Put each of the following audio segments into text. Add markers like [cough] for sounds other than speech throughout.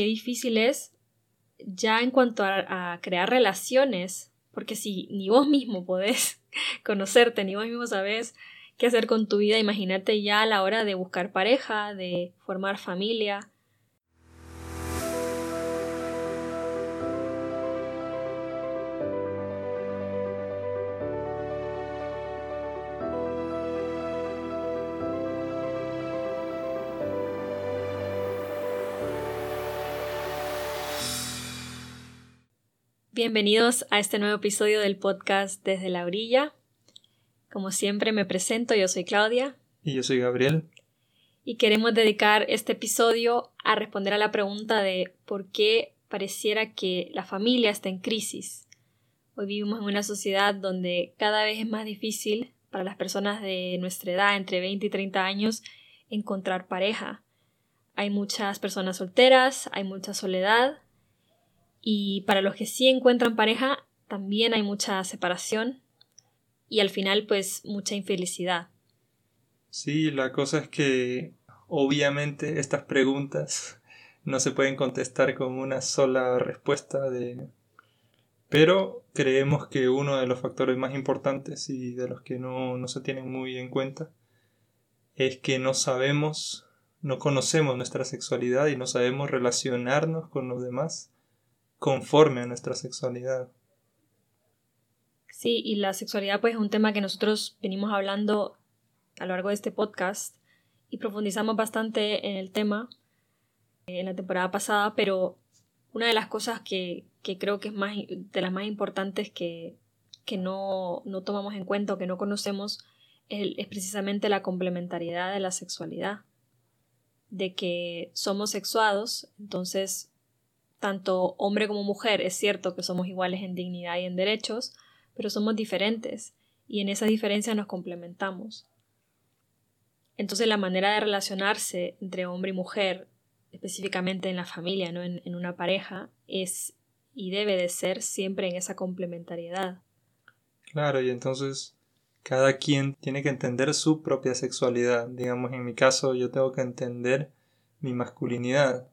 qué difícil es ya en cuanto a, crear relaciones, porque si ni vos mismo podés [laughs] conocerte, ni vos mismo sabés qué hacer con tu vida, imagínate ya a la hora de buscar pareja, de formar familia, Bienvenidos a este nuevo episodio del podcast Desde la Orilla. Como siempre me presento, yo soy Claudia. Y yo soy Gabriel. Y queremos dedicar este episodio a responder a la pregunta de por qué pareciera que la familia está en crisis. Hoy vivimos en una sociedad donde cada vez es más difícil para las personas de nuestra edad, entre 20 y 30 años, encontrar pareja. Hay muchas personas solteras, hay mucha soledad y para los que sí encuentran pareja, también hay mucha separación y al final pues mucha infelicidad. Sí, la cosa es que obviamente estas preguntas no se pueden contestar con una sola respuesta de... Pero creemos que uno de los factores más importantes y de los que no, no se tienen muy en cuenta es que no sabemos, no conocemos nuestra sexualidad y no sabemos relacionarnos con los demás conforme a nuestra sexualidad. Sí, y la sexualidad pues es un tema que nosotros venimos hablando a lo largo de este podcast y profundizamos bastante en el tema en la temporada pasada, pero una de las cosas que, creo que es más de las más importantes que, que no, no, tomamos en cuenta o que no conocemos es, es precisamente la complementariedad de la sexualidad. De que somos sexuados, entonces tanto hombre como mujer, es cierto que somos iguales en dignidad y en derechos, pero somos diferentes y en esa diferencia nos complementamos. Entonces la manera de relacionarse entre hombre y mujer, específicamente en la familia, ¿no? en, en una pareja, es y debe de ser siempre en esa complementariedad. Claro, y entonces cada quien tiene que entender su propia sexualidad. Digamos, en mi caso yo tengo que entender mi masculinidad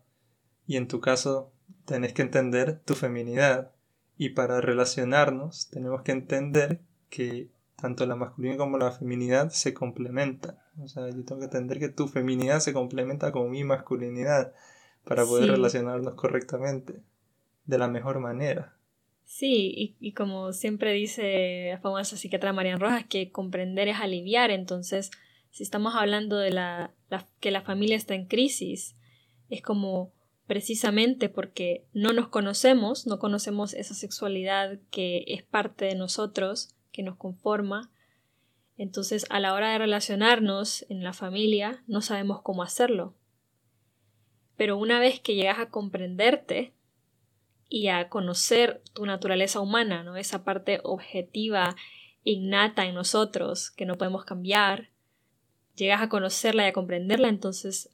y en tu caso tenés que entender tu feminidad. Y para relacionarnos tenemos que entender que tanto la masculinidad como la feminidad se complementan. O sea, yo tengo que entender que tu feminidad se complementa con mi masculinidad para poder relacionarnos correctamente, de la mejor manera. Sí, y, y, como siempre dice la famosa psiquiatra Marian Rojas, que comprender es aliviar. Entonces, si estamos hablando de la, la, que la familia está en crisis, es como precisamente porque no nos conocemos, no conocemos esa sexualidad que es parte de nosotros, que nos conforma. Entonces, a la hora de relacionarnos en la familia, no sabemos cómo hacerlo. Pero una vez que llegas a comprenderte y a conocer tu naturaleza humana, ¿no? Esa parte objetiva, innata en nosotros, que no podemos cambiar, llegas a conocerla y a comprenderla, entonces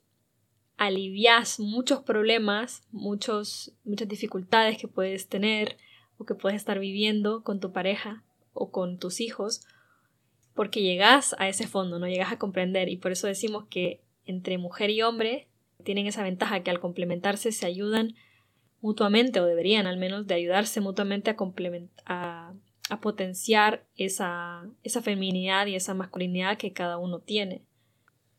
alivias muchos problemas, muchos, muchas dificultades que puedes tener o que puedes estar viviendo con tu pareja o con tus hijos, porque llegas a ese fondo, no llegas a comprender y por eso decimos que entre mujer y hombre tienen esa ventaja que al complementarse se ayudan mutuamente o deberían al menos de ayudarse mutuamente a, a, a potenciar esa, esa feminidad y esa masculinidad que cada uno tiene.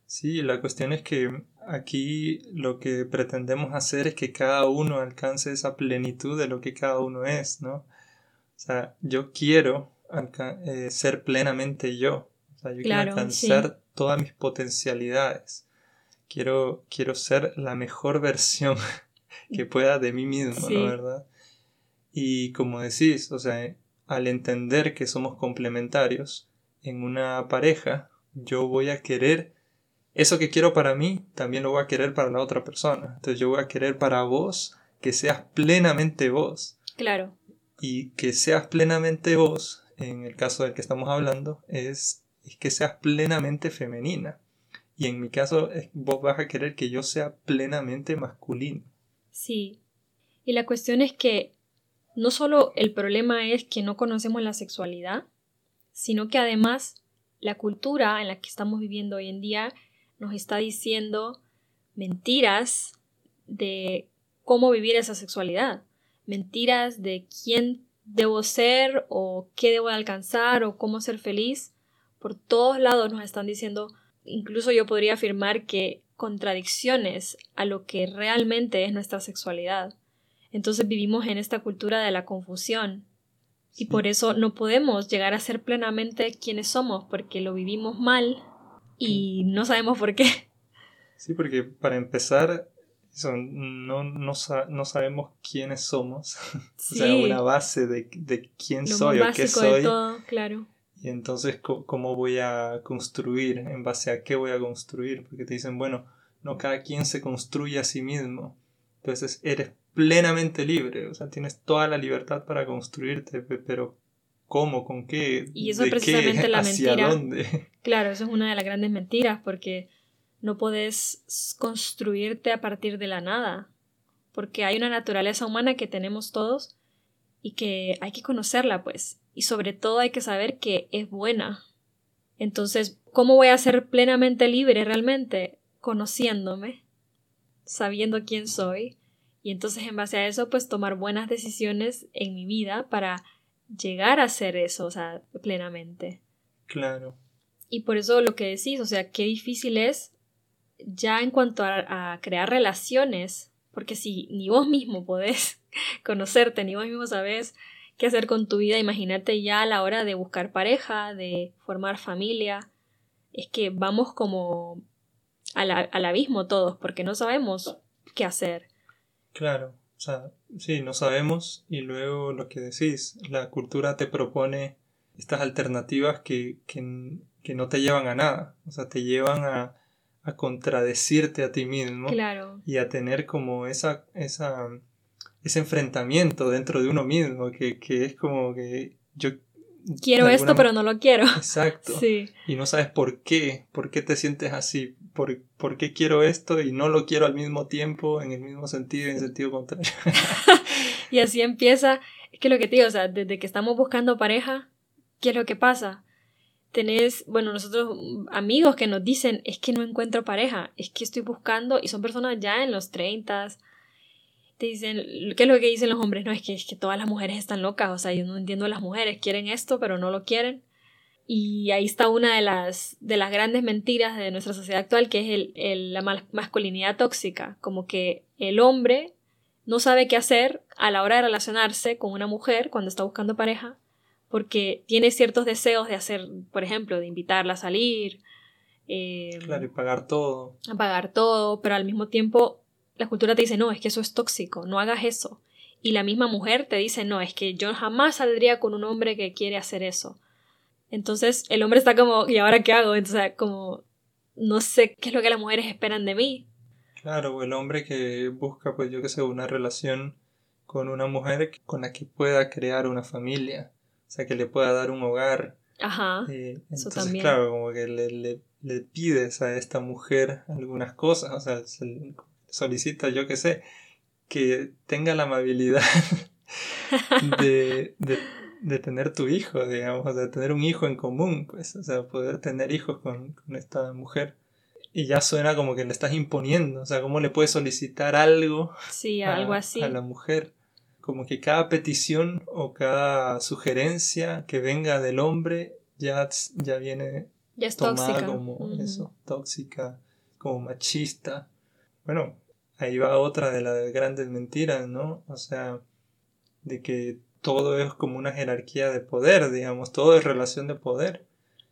Sí, la cuestión es que aquí lo que pretendemos hacer es que cada uno alcance esa plenitud de lo que cada uno es, ¿no? O sea, yo quiero eh, ser plenamente yo. O sea, yo quiero alcanzar todas mis potencialidades. Quiero, quiero ser la mejor versión [laughs] que pueda de mí mismo, ¿no? ¿Verdad? Y como decís, o sea, al entender que somos complementarios en una pareja, yo voy a querer eso que quiero para mí, también lo voy a querer para la otra persona. Entonces yo voy a querer para vos que seas plenamente vos. Claro. Y que seas plenamente vos, en el caso del que estamos hablando, es, es que seas plenamente femenina. Y en mi caso, vos vas a querer que yo sea plenamente masculino. Sí. Y la cuestión es que no solo el problema es que no conocemos la sexualidad, sino que además la cultura en la que estamos viviendo hoy en día nos está diciendo mentiras de cómo vivir esa sexualidad. Mentiras de quién debo ser o qué debo alcanzar o cómo ser feliz. Por todos lados nos están diciendo, incluso yo podría afirmar que contradicciones a lo que realmente es nuestra sexualidad. Entonces vivimos en esta cultura de la confusión y por eso no podemos llegar a ser plenamente quienes somos porque lo vivimos mal y no sabemos por qué. Sí, porque para empezar, no, no, no, sabemos quiénes somos. [laughs] o sea, una base de, de quién soy o qué soy. todo, claro. Y entonces, ¿cómo voy a construir? ¿En base a qué voy a construir? Porque te dicen, bueno, no cada quien se construye a sí mismo. Entonces, eres plenamente libre. O sea, tienes toda la libertad para construirte, pero ¿cómo? ¿Con qué? Y eso es precisamente la [laughs] ¿Hacia Dónde? [laughs] Claro, eso es una de las grandes mentiras, porque no puedes construirte a partir de la nada, porque hay una naturaleza humana que tenemos todos y que hay que conocerla, pues, y sobre todo hay que saber que es buena. Entonces, ¿cómo voy a ser plenamente libre realmente? Conociéndome, sabiendo quién soy, y entonces en base a eso, pues tomar buenas decisiones en mi vida para llegar a ser eso, o sea, plenamente. Claro. Y por eso lo que decís, o sea, qué difícil es ya en cuanto a, crear relaciones, porque si ni vos mismo podés [laughs] conocerte, ni vos mismo sabés qué hacer con tu vida, imagínate ya a la hora de buscar pareja, de formar familia, es que vamos como al, al abismo todos, porque no sabemos qué hacer. Claro, o sea, sí, no sabemos y luego lo que decís, la cultura te propone estas alternativas que, que, que no te llevan a nada, o sea, te llevan a, a contradecirte a ti mismo y a tener como esa, esa, ese enfrentamiento dentro de uno mismo, que, es como que yo... Quiero esto, pero no lo quiero. Exacto. Sí. Y no sabes por qué, por qué te sientes así, por, qué quiero esto y no lo quiero al mismo tiempo, en el mismo sentido, en sentido contrario. [laughs] y así empieza, es que lo que te digo, o sea, desde que estamos buscando pareja, ¿qué es lo que pasa? tenés, bueno, nosotros amigos que nos dicen, es que no encuentro pareja, es que estoy buscando, y son personas ya en los 30, te dicen, ¿qué es lo que dicen los hombres? No, es que, es que todas las mujeres están locas, o sea, yo no entiendo a las mujeres, quieren esto, pero no lo quieren. Y ahí está una de las, de las grandes mentiras de nuestra sociedad actual, que es el, el, la masculinidad tóxica, como que el hombre no sabe qué hacer a la hora de relacionarse con una mujer cuando está buscando pareja, porque tiene ciertos deseos de hacer, por ejemplo, de invitarla a salir. Eh, claro, y pagar todo. A pagar todo, pero al mismo tiempo la cultura te dice, no, es que eso es tóxico, no hagas eso. Y la misma mujer te dice, no, es que yo jamás saldría con un hombre que quiere hacer eso. Entonces el hombre está como, ¿y ahora qué hago? Entonces, como, no sé qué es lo que las mujeres esperan de mí. Claro, el hombre que busca, pues yo que sé, una relación con una mujer con la que pueda crear una familia o sea, que le pueda dar un hogar. Ajá. Eh, entonces, claro, como que le, le, pides a esta mujer algunas cosas, o sea, solicita, yo qué sé, que tenga la amabilidad [laughs] de, de, de, tener tu hijo, digamos, de tener un hijo en común, pues, o sea, poder tener hijos con, con esta mujer y ya suena como que le estás imponiendo, o sea, cómo le puedes solicitar algo, sí, algo así. a la mujer como que cada petición o cada sugerencia que venga del hombre ya, ya viene tomada como eso, tóxica, como machista. Bueno, ahí va otra de las grandes mentiras, ¿no? O sea, de que todo es como una jerarquía de poder, digamos, todo es relación de poder.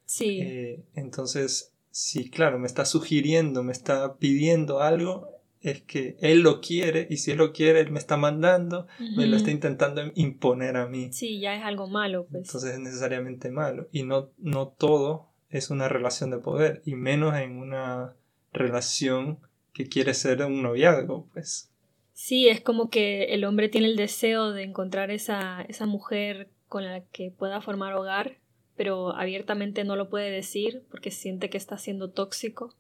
Sí. Eh, entonces, si claro, me está sugiriendo, me está pidiendo algo, es que él lo quiere y si él lo quiere, él me está mandando, me lo está intentando imponer a mí. Sí, ya es algo malo, pues. Entonces es necesariamente malo. Y no, no todo es una relación de poder, y menos en una relación que quiere ser un noviazgo, pues. Sí, es como que el hombre tiene el deseo de encontrar esa, esa mujer con la que pueda formar hogar, pero abiertamente no lo puede decir porque siente que está siendo tóxico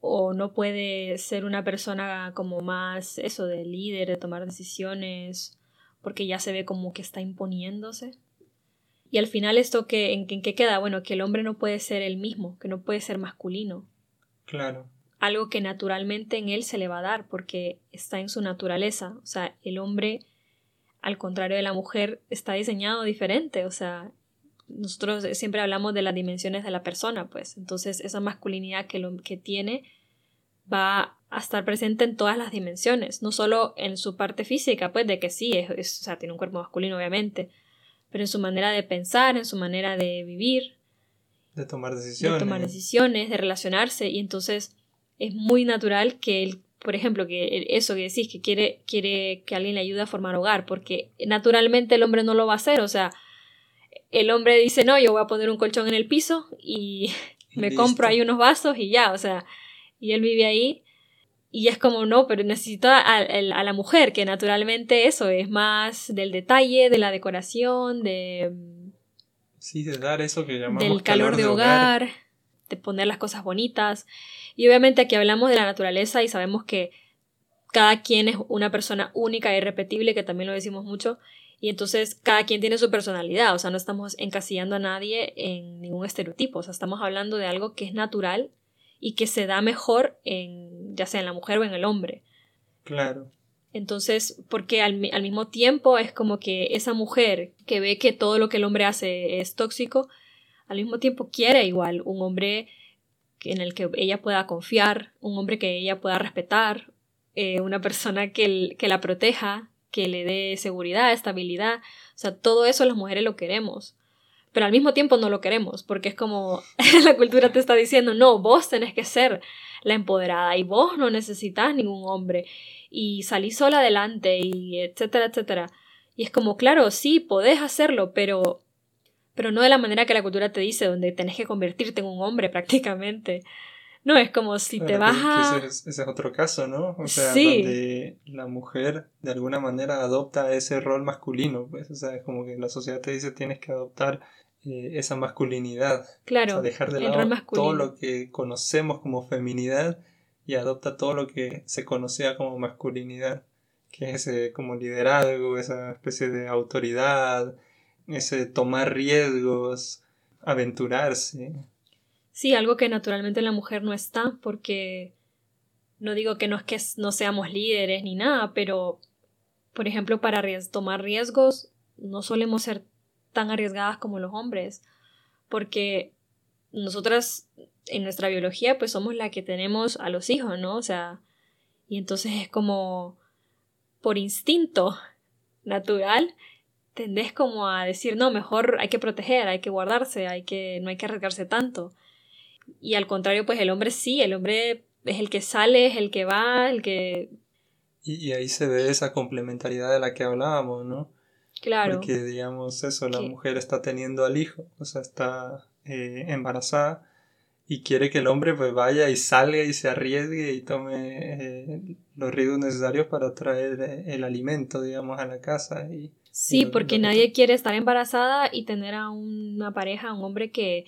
o no puede ser una persona como más eso de líder, de tomar decisiones, porque ya se ve como que está imponiéndose. Y al final esto que en, qué queda, bueno, que el hombre no puede ser el mismo, que no puede ser masculino. Claro. Algo que naturalmente en él se le va a dar porque está en su naturaleza. O sea, el hombre, al contrario de la mujer, está diseñado diferente. O sea, nosotros siempre hablamos de las dimensiones de la persona, pues. Entonces, esa masculinidad que, lo, que tiene va a estar presente en todas las dimensiones, no solo en su parte física, pues de que sí, es, o sea, tiene un cuerpo masculino, obviamente, pero en su manera de pensar, en su manera de vivir, de tomar decisiones, de tomar decisiones, de relacionarse, y entonces es muy natural que él, por ejemplo, que eso que decís, que quiere, quiere que alguien le ayude a formar hogar, porque naturalmente el hombre no lo va a hacer, o sea, el hombre dice, no, yo voy a poner un colchón en el piso y [laughs] me compro ahí unos vasos y ya, o sea, y él vive ahí y es como, no, pero necesito a, la mujer, que naturalmente eso es más del detalle, de la decoración, de... Sí, de dar eso que llamamos del calor, de, hogar, de poner las cosas bonitas. Y obviamente aquí hablamos de la naturaleza y sabemos que cada quien es una persona única e irrepetible, que también lo decimos mucho, y entonces cada quien tiene su personalidad, o sea, no estamos encasillando a nadie en ningún estereotipo, o sea, estamos hablando de algo que es natural y que se da mejor en ya sea en la mujer o en el hombre. Claro. Entonces, porque al, al mismo tiempo es como que esa mujer que ve que todo lo que el hombre hace es tóxico, al mismo tiempo quiere igual un hombre en el que ella pueda confiar, un hombre que ella pueda respetar, eh, una persona que, que la proteja, que le dé seguridad, estabilidad. O sea, todo eso las mujeres lo queremos. Pero al mismo tiempo no lo queremos, porque es como [laughs] la cultura te está diciendo, no, vos tenés que ser la empoderada y vos no necesitas ningún hombre y salís sola adelante y etcétera, etcétera. Y es como, claro, sí, podés hacerlo, pero pero no de la manera que la cultura te dice, donde tenés que convertirte en un hombre [laughs] prácticamente. No, es como si te vas a... Ese es, otro caso, ¿no? O sea, donde la mujer de alguna manera adopta ese rol masculino, pues, o sea, es como que la sociedad te dice tienes que adoptar eh, esa masculinidad. Claro. O sea, dejar de lado todo lo que conocemos como feminidad y adopta todo lo que se conocía como masculinidad, que es ese como liderazgo, esa especie de autoridad, ese tomar riesgos, aventurarse. Sí, algo que naturalmente la mujer no está, porque no digo que no es que no seamos líderes ni nada, pero por ejemplo, para tomar riesgos no solemos ser tan arriesgadas como los hombres, porque nosotras en nuestra biología pues somos la que tenemos a los hijos, ¿no? O sea, y entonces es como por instinto [laughs] natural tendés como a decir, no, mejor hay que proteger, hay que guardarse, hay que, no hay que arriesgarse tanto. Y al contrario, pues el hombre sí, el hombre es el que sale, es el que va, el que... Y, ahí se ve esa complementariedad de la que hablábamos, ¿no? Claro. Porque, digamos, eso, la mujer está teniendo al hijo, o sea, está eh, embarazada y quiere que el hombre pues vaya y salga y se arriesgue y tome eh, los riesgos necesarios para traer eh, el alimento, digamos, a la casa y Sí, porque nadie quiere estar embarazada y tener a una pareja, a un hombre que,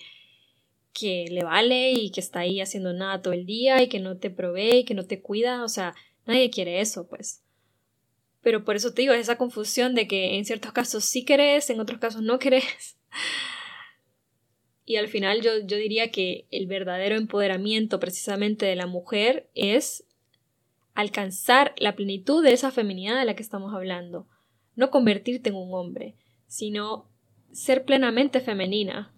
que le vale y que está ahí haciendo nada todo el día y que no te provee y que no te cuida. O sea, nadie quiere eso, pues. Pero por eso te digo, esa confusión de que en ciertos casos sí querés, en otros casos no querés. [laughs] Y al final yo, yo diría que el verdadero empoderamiento precisamente de la mujer es alcanzar la plenitud de esa feminidad de la que estamos hablando no convertirte en un hombre, sino ser plenamente femenina,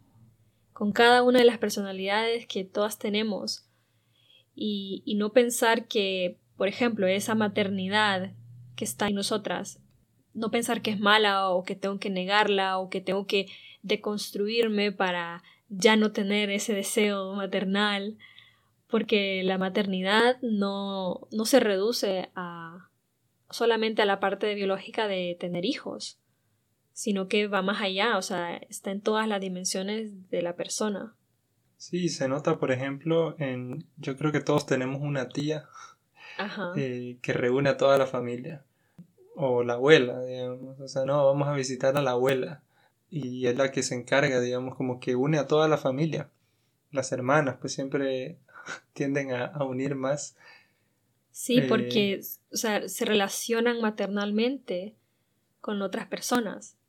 con cada una de las personalidades que todas tenemos, y, y no pensar que, por ejemplo, esa maternidad que está en nosotras, no pensar que es mala o que tengo que negarla o que tengo que deconstruirme para ya no tener ese deseo maternal, porque la maternidad no, no se reduce a, solamente a la parte biológica de tener hijos, sino que va más allá, o sea, está en todas las dimensiones de la persona. Sí, se nota, por ejemplo, en. Yo creo que todos tenemos una tía eh, que reúne a toda la familia. O la abuela, digamos. O sea, no, vamos a visitar a la abuela. Y es la que se encarga, digamos, como que une a toda la familia. Las hermanas, pues siempre [laughs] tienden a unir más Sí, porque eh, o sea, se relacionan maternalmente con otras personas.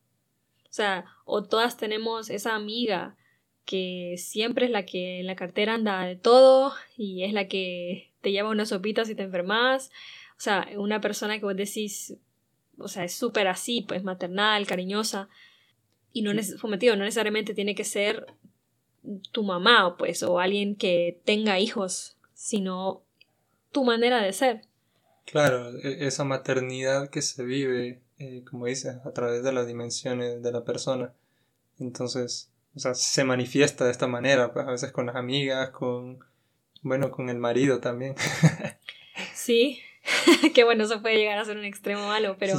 O sea, o todas tenemos esa amiga que siempre es la que en la cartera anda de todo y es la que te lleva una sopita si te enfermas. O sea, una persona que vos decís, o sea, es súper así, pues maternal, cariñosa. Y no, no necesariamente tiene que ser tu mamá, pues, o alguien que tenga hijos, sino tu manera de ser. Claro, e-, esa maternidad que se vive, eh, como dices, a través de las dimensiones de la persona. Entonces, o sea, se manifiesta de esta manera, pues a veces con las amigas, con, bueno, con el marido también. [laughs] sí, [laughs] que bueno, eso puede llegar a ser un extremo malo, pero...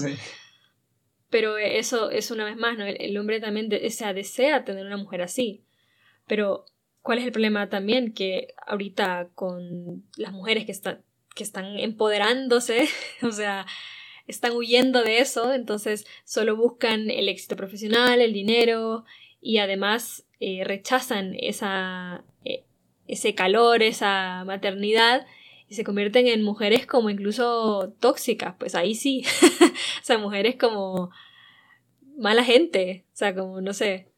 Pero eso es una vez más, ¿no? El, hombre también desea tener una mujer así. Pero, ¿cuál es el problema también? Que ahorita con las mujeres que están, que están empoderándose, [laughs] o sea, están huyendo de eso, entonces solo buscan el éxito profesional, el dinero y además eh, rechazan esa, eh, ese calor, esa maternidad y se convierten en mujeres como incluso tóxicas, pues ahí sí, [laughs] o sea, mujeres como mala gente, o sea, como no sé.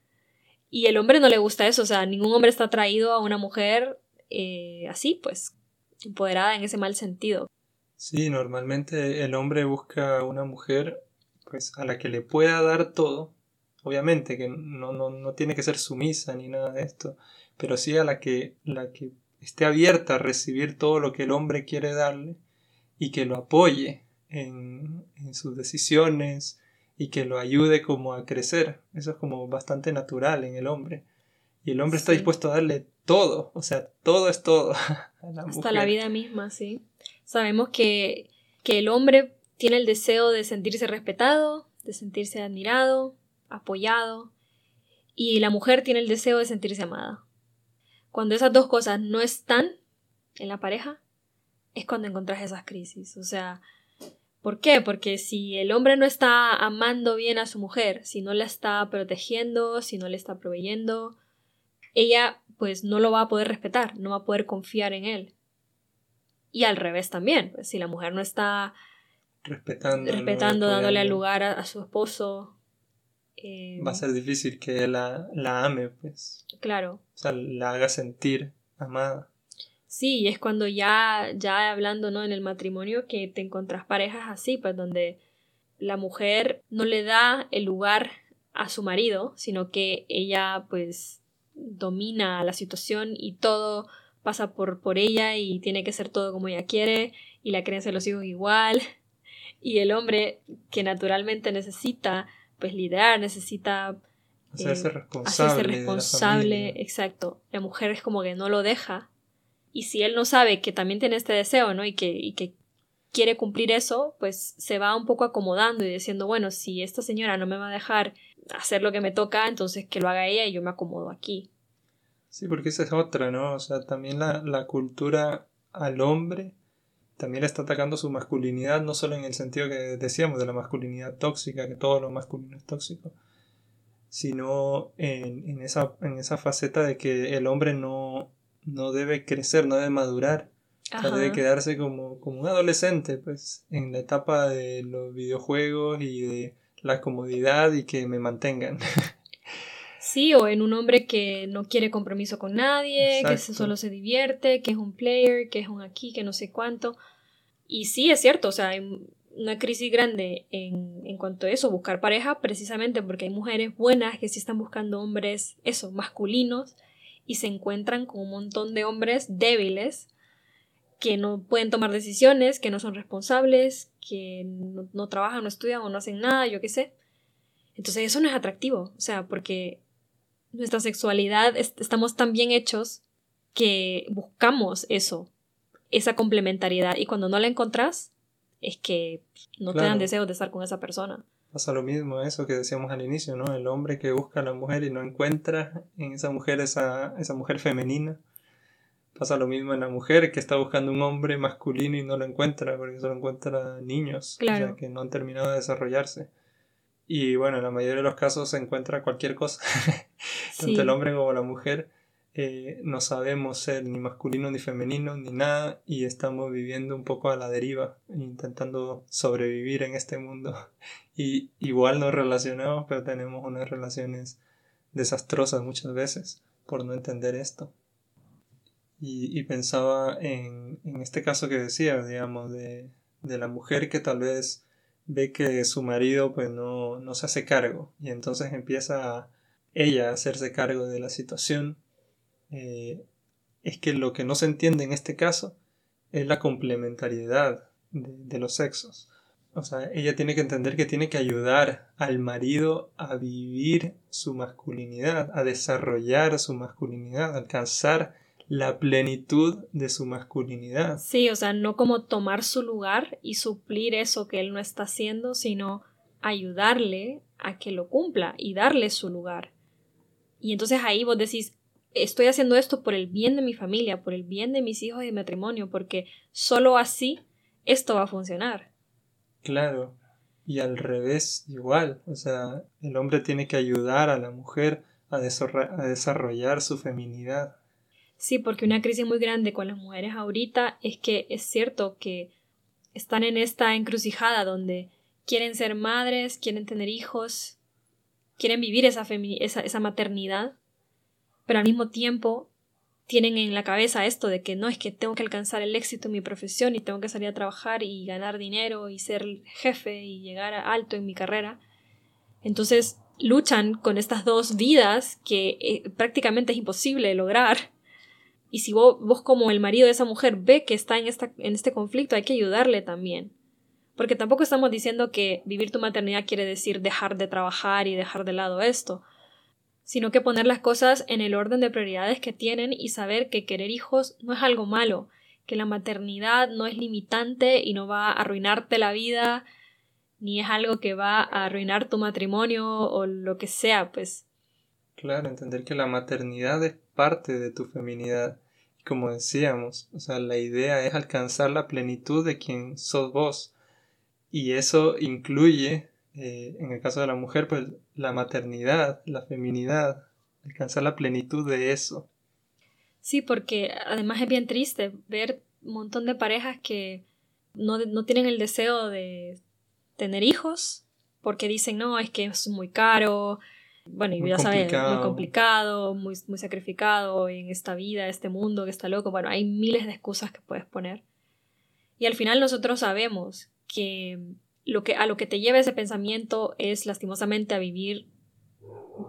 Y el hombre no le gusta eso, o sea, ningún hombre está atraído a una mujer eh, así, pues, empoderada en ese mal sentido. Sí, normalmente el hombre busca una mujer pues a la que le pueda dar todo. Obviamente que no, no, no tiene que ser sumisa ni nada de esto, pero sí a la que, la que esté abierta a recibir todo lo que el hombre quiere darle y que lo apoye en, en sus decisiones y que lo ayude como a crecer. Eso es como bastante natural en el hombre. Y el hombre está dispuesto a darle todo, o sea, todo es todo. [laughs] Hasta la vida misma, sí. Sabemos que, que el hombre tiene el deseo de sentirse respetado, de sentirse admirado, apoyado, y la mujer tiene el deseo de sentirse amada. Cuando esas dos cosas no están en la pareja, es cuando encontrás esas crisis. O sea, ¿por qué? Porque si el hombre no está amando bien a su mujer, si no la está protegiendo, si no le está proveyendo, ella pues no lo va a poder respetar, no va a poder confiar en él. Y al revés también, pues, si la mujer no está respetando, respetando dándole lugar a, su esposo. Eh, va a ser difícil que la, la ame, pues. Claro. O sea, la haga sentir amada. Sí, y es cuando ya, ya hablando, ¿no? En el matrimonio que te encontrás parejas así, pues donde la mujer no le da el lugar a su marido, sino que ella pues domina la situación y todo pasa por, por ella y tiene que ser todo como ella quiere y la creencia de los hijos igual [laughs] y el hombre que naturalmente necesita pues liderar, necesita hacerse eh, responsable, responsable exacto. La mujer es como que no lo deja y si él no sabe que también tiene este deseo, ¿no? Y que, y que quiere cumplir eso, pues se va un poco acomodando y diciendo, bueno, si esta señora no me va a dejar hacer lo que me toca, entonces que lo haga ella y yo me acomodo aquí. Sí, porque esa es otra, ¿no? O sea, también la, la cultura al hombre también está atacando su masculinidad, no solo en el sentido que decíamos de la masculinidad tóxica, que todo lo masculino es tóxico, sino en, en, esa, en esa faceta de que el hombre no, no debe crecer, no debe madurar. O sea, debe quedarse como, como un adolescente, pues, en la etapa de los videojuegos y de la comodidad y que me mantengan. [laughs] Sí, o en un hombre que no quiere compromiso con nadie, que solo se divierte, que es un player, que es un aquí, que no sé cuánto. Y sí, es cierto, o sea, hay una crisis grande en, en cuanto a eso, buscar pareja, precisamente porque hay mujeres buenas que sí están buscando hombres, eso, masculinos, y se encuentran con un montón de hombres débiles que no pueden tomar decisiones, que no son responsables, que no, no trabajan, no estudian o no hacen nada, yo qué sé. Entonces eso no es atractivo, o sea, porque nuestra sexualidad estamos tan bien hechos que buscamos eso, esa complementariedad y cuando no la encontrás es que no te dan deseos de estar con esa persona. Pasa lo mismo eso que decíamos al inicio, ¿no? El hombre que busca a la mujer y no encuentra en esa mujer esa, esa mujer femenina. Pasa lo mismo en la mujer que está buscando un hombre masculino y no lo encuentra porque solo encuentra niños que no han terminado de desarrollarse. Y bueno, en la mayoría de los casos se encuentra cualquier cosa. [laughs] Tanto el hombre como la mujer eh, no sabemos ser ni masculino ni femenino ni nada y estamos viviendo un poco a la deriva, intentando sobrevivir en este mundo. [laughs] Y igual nos relacionamos, pero tenemos unas relaciones desastrosas muchas veces por no entender esto. Y, pensaba en, este caso que decía, digamos, de, la mujer que tal vez ve que su marido pues no se hace cargo y entonces empieza ella a hacerse cargo de la situación. Eh, es que lo que no se entiende en este caso es la complementariedad de, los sexos. O sea, ella tiene que entender que tiene que ayudar al marido a vivir su masculinidad, a desarrollar su masculinidad, a alcanzar la plenitud de su masculinidad. Sí, o sea, no como tomar su lugar y suplir eso que él no está haciendo, sino ayudarle a que lo cumpla y darle su lugar. Y entonces ahí vos decís, estoy haciendo esto por el bien de mi familia, por el bien de mis hijos y de matrimonio, porque solo así esto va a funcionar. Claro. Y al revés, igual. O sea, el hombre tiene que ayudar a la mujer a, a desarrollar su feminidad. Sí, porque una crisis muy grande con las mujeres ahorita es que es cierto que están en esta encrucijada donde quieren ser madres, quieren tener hijos, quieren vivir esa, esa, esa maternidad, pero al mismo tiempo tienen en la cabeza esto de que no es que tengo que alcanzar el éxito en mi profesión y tengo que salir a trabajar y ganar dinero y ser jefe y llegar alto en mi carrera. Entonces luchan con estas dos vidas que eh, prácticamente es imposible lograr. Y si vos, vos, como el marido de esa mujer ve que está en, esta, en este conflicto, hay que ayudarle también. Porque tampoco estamos diciendo que vivir tu maternidad quiere decir dejar de trabajar y dejar de lado esto sino que poner las cosas en el orden de prioridades que tienen y saber que querer hijos no es algo malo, que la maternidad no es limitante y no va a arruinarte la vida, ni es algo que va a arruinar tu matrimonio o lo que sea, pues. Claro, entender que la maternidad es parte de tu feminidad. Como decíamos, o sea, la idea es alcanzar la plenitud de quien sos vos. Y eso incluye eh, en el caso de la mujer, pues la maternidad, la feminidad, alcanzar la plenitud de eso. Sí, porque además es bien triste ver un montón de parejas que no, no tienen el deseo de tener hijos porque dicen, no, es que es muy caro, bueno, y ya sabes, muy complicado, muy, muy sacrificado en esta vida, este mundo que está loco. Bueno, hay miles de excusas que puedes poner. Y al final nosotros sabemos que lo que, a lo que te lleva ese pensamiento es lastimosamente a vivir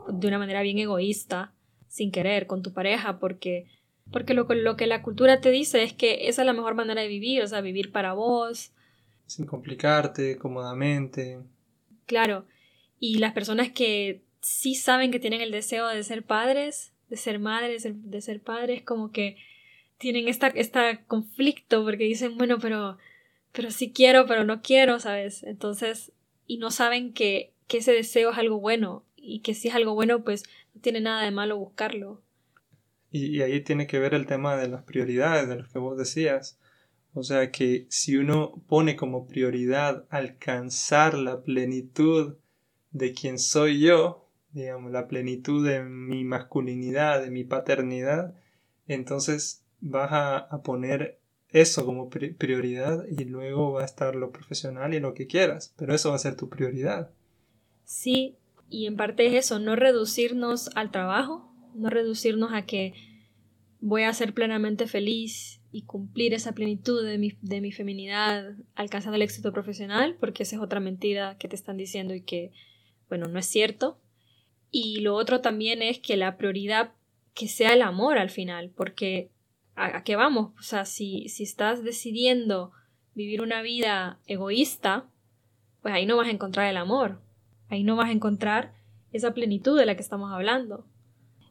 de una manera bien egoísta, sin querer, con tu pareja, porque, porque lo, lo que la cultura te dice es que esa es la mejor manera de vivir, o sea, vivir para vos. Sin complicarte, cómodamente. Claro. Y las personas que sí saben que tienen el deseo de ser padres, de ser madres, de ser padres, como que tienen esta, este conflicto porque dicen, bueno, pero pero sí quiero, pero no quiero, ¿sabes? Entonces, y no saben que, que ese deseo es algo bueno y que si es algo bueno, pues no tiene nada de malo buscarlo. Y, ahí tiene que ver el tema de las prioridades, de lo que vos decías. O sea que si uno pone como prioridad alcanzar la plenitud de quien soy yo, digamos, la plenitud de mi masculinidad, de mi paternidad, entonces vas a, a poner eso como prioridad y luego va a estar lo profesional y lo que quieras, pero eso va a ser tu prioridad. Sí, y en parte es eso, no reducirnos al trabajo, no reducirnos a que voy a ser plenamente feliz y cumplir esa plenitud de mi, de mi feminidad alcanzando el éxito profesional, porque esa es otra mentira que te están diciendo y que, bueno, no es cierto. Y lo otro también es que la prioridad que sea el amor al final, porque ¿a, qué vamos? O sea, si, si estás decidiendo vivir una vida egoísta, pues ahí no vas a encontrar el amor, ahí no vas a encontrar esa plenitud de la que estamos hablando.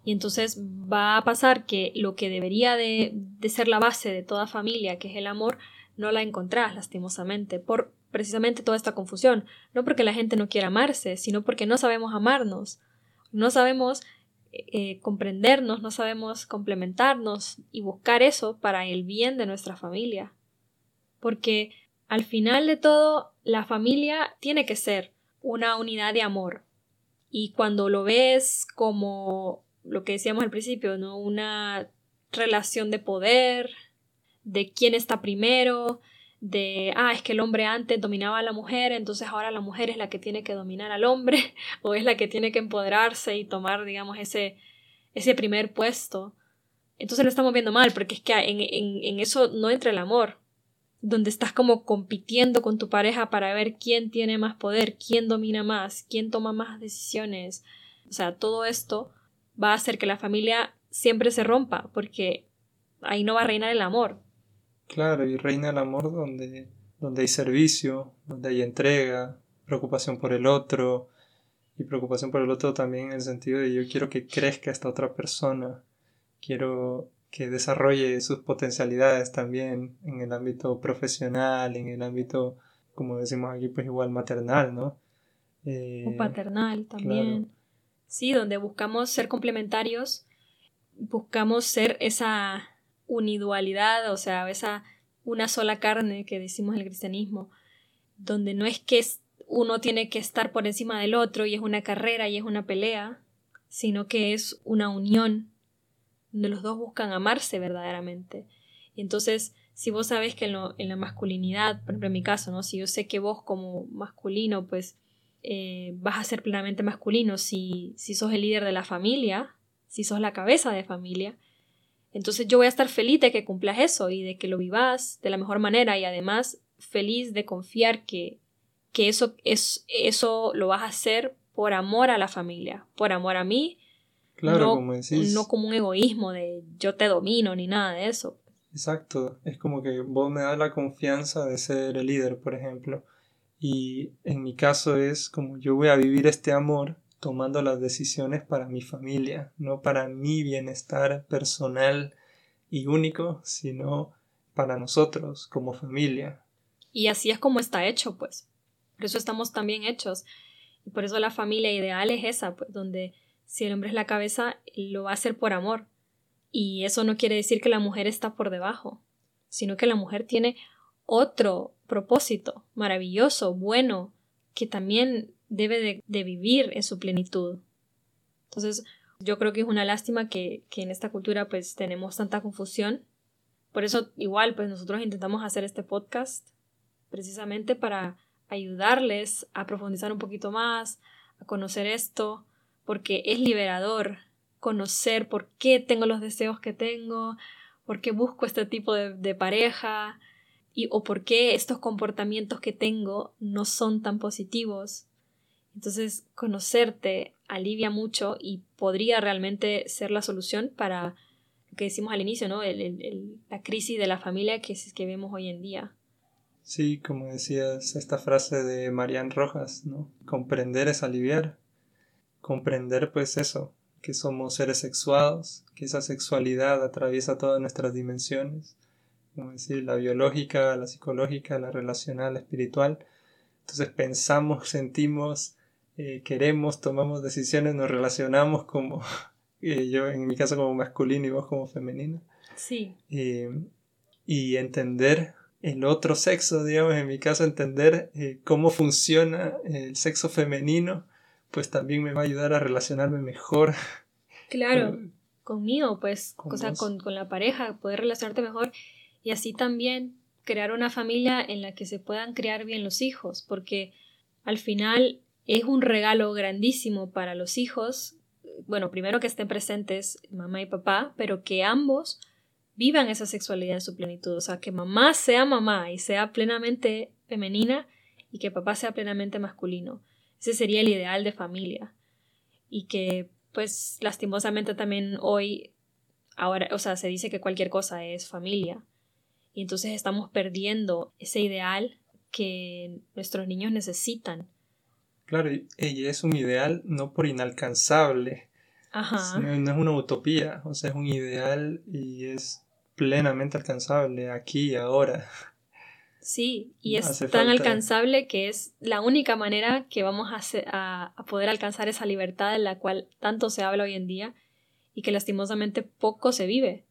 Y entonces va a pasar que lo que debería de, de, ser la base de toda familia, que es el amor, no la encontrás lastimosamente por precisamente toda esta confusión. No porque la gente no quiera amarse, sino porque no sabemos amarnos. No sabemos eh, comprendernos, no sabemos complementarnos y buscar eso para el bien de nuestra familia. Porque al final de todo, la familia tiene que ser una unidad de amor. Y cuando lo ves como lo que decíamos al principio, ¿no? Una relación de poder, de quién está primero, de, ah, es que el hombre antes dominaba a la mujer, entonces ahora la mujer es la que tiene que dominar al hombre, [laughs] o es la que tiene que empoderarse y tomar, digamos, ese, ese primer puesto. entonces lo estamos viendo mal, porque es que en, en, en eso no entra el amor, donde estás como compitiendo con tu pareja para ver quién tiene más poder, quién domina más, quién toma más decisiones. O sea, todo esto va a hacer que la familia siempre se rompa, porque ahí no va a reinar el amor. Claro, y reina el amor donde, donde hay servicio, donde hay entrega, preocupación por el otro, y preocupación por el otro también en el sentido de yo quiero que crezca esta otra persona, quiero que desarrolle sus potencialidades también en el ámbito profesional, en el ámbito, como decimos aquí, pues igual maternal, ¿no? Eh, o paternal también. Sí, donde buscamos ser complementarios, buscamos ser esa unidualidad, o sea, esa una sola carne que decimos en el cristianismo, donde no es que uno tiene que estar por encima del otro y es una carrera y es una pelea, sino que es una unión donde los dos buscan amarse verdaderamente. Y entonces, si vos sabes que en, la masculinidad, por ejemplo en mi caso, ¿no? Si yo sé que vos como masculino, pues eh, vas a ser plenamente masculino si, si sos el líder de la familia, si sos la cabeza de familia, entonces yo voy a estar feliz de que cumplas eso y de que lo vivas de la mejor manera y además feliz de confiar que, que eso, es, eso lo vas a hacer por amor a la familia, por amor a mí Claro, no, como decís. No como un egoísmo de yo te domino ni nada de eso. Exacto, es como que vos me das la confianza de ser el líder, por ejemplo. Y en mi caso es como yo voy a vivir este amor tomando las decisiones para mi familia, no para mi bienestar personal y único, sino para nosotros como familia. Y así es como está hecho, pues. Por eso estamos también hechos. Y por eso la familia ideal es esa, pues, donde si el hombre es la cabeza, lo va a hacer por amor. Y eso no quiere decir que la mujer está por debajo, sino que la mujer tiene otro propósito maravilloso, bueno, que también debe de, vivir en su plenitud. Entonces, yo creo que es una lástima que, que, en esta cultura pues tenemos tanta confusión. Por eso igual pues nosotros intentamos hacer este podcast precisamente para ayudarles a profundizar un poquito más, a conocer esto, porque es liberador conocer por qué tengo los deseos que tengo, por qué busco este tipo de, pareja y, o por qué estos comportamientos que tengo no son tan positivos. Entonces, conocerte alivia mucho y podría realmente ser la solución para lo que decimos al inicio, ¿no? la crisis de la familia que, que vemos hoy en día. Sí, como decías, esta frase de Marian Rojas, ¿no? Comprender es aliviar comprender pues eso, que somos seres sexuados, que esa sexualidad atraviesa todas nuestras dimensiones, como decir, la biológica, la psicológica, la relacional, la espiritual. Entonces pensamos, sentimos, eh, queremos, tomamos decisiones, nos relacionamos como [laughs] eh, yo en mi caso como masculino y vos como femenino. Sí. y entender el otro sexo, digamos, en mi caso entender eh, cómo funciona el sexo femenino pues también me va a ayudar a relacionarme mejor. Claro, conmigo, pues, con, con, con la pareja, poder relacionarte mejor y así también crear una familia en la que se puedan criar bien los hijos, porque al final es un regalo grandísimo para los hijos, bueno, primero que estén presentes mamá y papá, pero que ambos vivan esa sexualidad en su plenitud, o sea, que mamá sea mamá y sea plenamente femenina y que papá sea plenamente masculino. Ese sería el ideal de familia. Y que, pues, lastimosamente también hoy, ahora, o sea, se dice que cualquier cosa es familia. Y entonces estamos perdiendo ese ideal que nuestros niños necesitan. Claro, y es un ideal no por inalcanzable. Ajá. no es una utopía, o sea, es un ideal y es plenamente alcanzable aquí y ahora. Sí, y es tan alcanzable que es la única manera que vamos a, a, poder alcanzar esa libertad de la cual tanto se habla hoy en día y que lastimosamente poco se vive.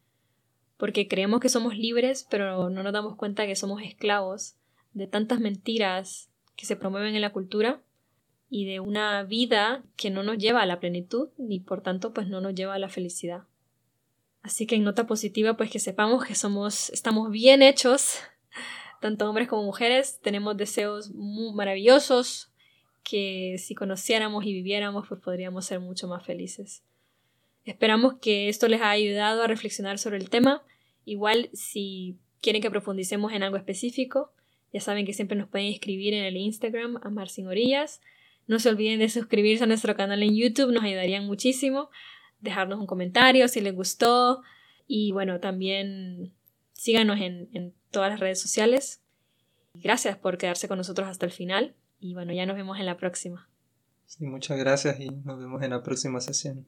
Porque creemos que somos libres, pero no nos damos cuenta que somos esclavos de tantas mentiras que se promueven en la cultura y de una vida que no nos lleva a la plenitud ni por tanto pues no nos lleva a la felicidad. Así que en nota positiva pues que sepamos que somos estamos bien hechos tanto hombres como mujeres, tenemos deseos muy maravillosos que si conociéramos y viviéramos, pues podríamos ser mucho más felices. Esperamos que esto les haya ayudado a reflexionar sobre el tema. Igual, si quieren que profundicemos en algo específico, ya saben que siempre nos pueden escribir en el Instagram Amar Sin Orillas. No se olviden de suscribirse a nuestro canal en YouTube, nos ayudarían muchísimo. Dejarnos un comentario si les gustó. Y bueno, también síganos en, todas las redes sociales. Gracias por quedarse con nosotros hasta el final. Y bueno, ya nos vemos en la próxima. Sí, muchas gracias y nos vemos en la próxima sesión.